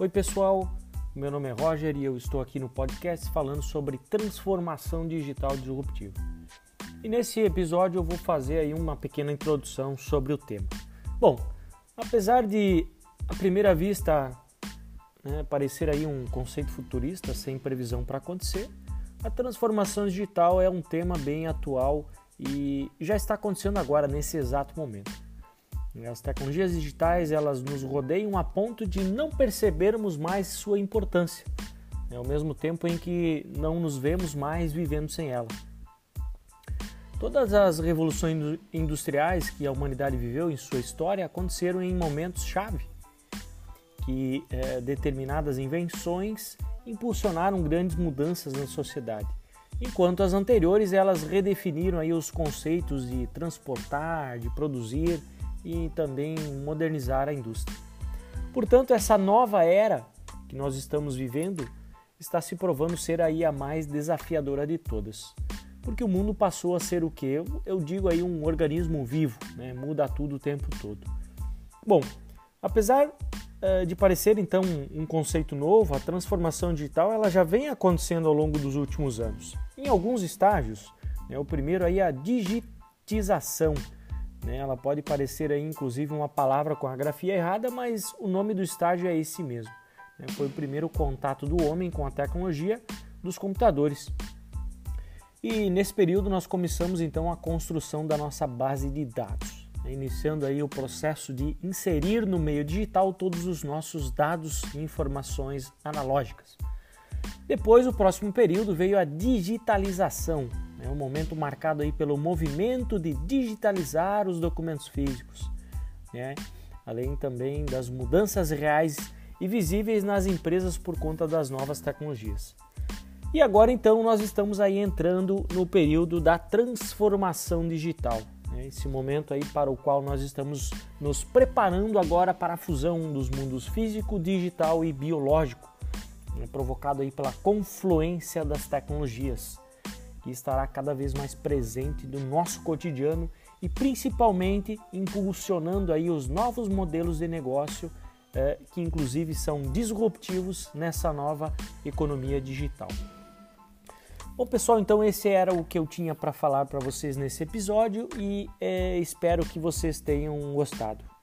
Oi, pessoal. Meu nome é Roger e eu estou aqui no podcast falando sobre transformação digital disruptiva. E nesse episódio eu vou fazer aí uma pequena introdução sobre o tema. Bom, apesar de à primeira vista né, parecer aí um conceito futurista sem previsão para acontecer, a transformação digital é um tema bem atual e já está acontecendo agora nesse exato momento. As tecnologias digitais elas nos rodeiam a ponto de não percebermos mais sua importância, né, ao mesmo tempo em que não nos vemos mais vivendo sem ela. Todas as revoluções industriais que a humanidade viveu em sua história aconteceram em momentos chave, que é, determinadas invenções impulsionaram grandes mudanças na sociedade, enquanto as anteriores elas redefiniram aí os conceitos de transportar, de produzir e também modernizar a indústria. Portanto, essa nova era que nós estamos vivendo está se provando ser aí a mais desafiadora de todas. Porque o mundo passou a ser o que? Eu, digo aí um organismo vivo, né? muda tudo o tempo todo. Bom, apesar uh, de parecer então um conceito novo, a transformação digital ela já vem acontecendo ao longo dos últimos anos. Em alguns estágios, né? o primeiro aí é a digitização, né? Ela pode parecer aí, inclusive, uma palavra com a grafia errada, mas o nome do estágio é esse mesmo. Né? Foi o primeiro contato do homem com a tecnologia dos computadores. E nesse período nós começamos então a construção da nossa base de dados, né? iniciando aí o processo de inserir no meio digital todos os nossos dados e informações analógicas. Depois, o próximo período veio a digitalização, é um momento marcado aí pelo movimento de digitalizar os documentos físicos, né? além também das mudanças reais e visíveis nas empresas por conta das novas tecnologias. E agora então nós estamos aí entrando no período da transformação digital, né? esse momento aí para o qual nós estamos nos preparando agora para a fusão dos mundos físico, digital e biológico, né? provocado aí pela confluência das tecnologias que estará cada vez mais presente no nosso cotidiano e principalmente impulsionando aí os novos modelos de negócio eh, que inclusive são disruptivos nessa nova economia digital. Bom pessoal, então esse era o que eu tinha para falar para vocês nesse episódio e eh, espero que vocês tenham gostado.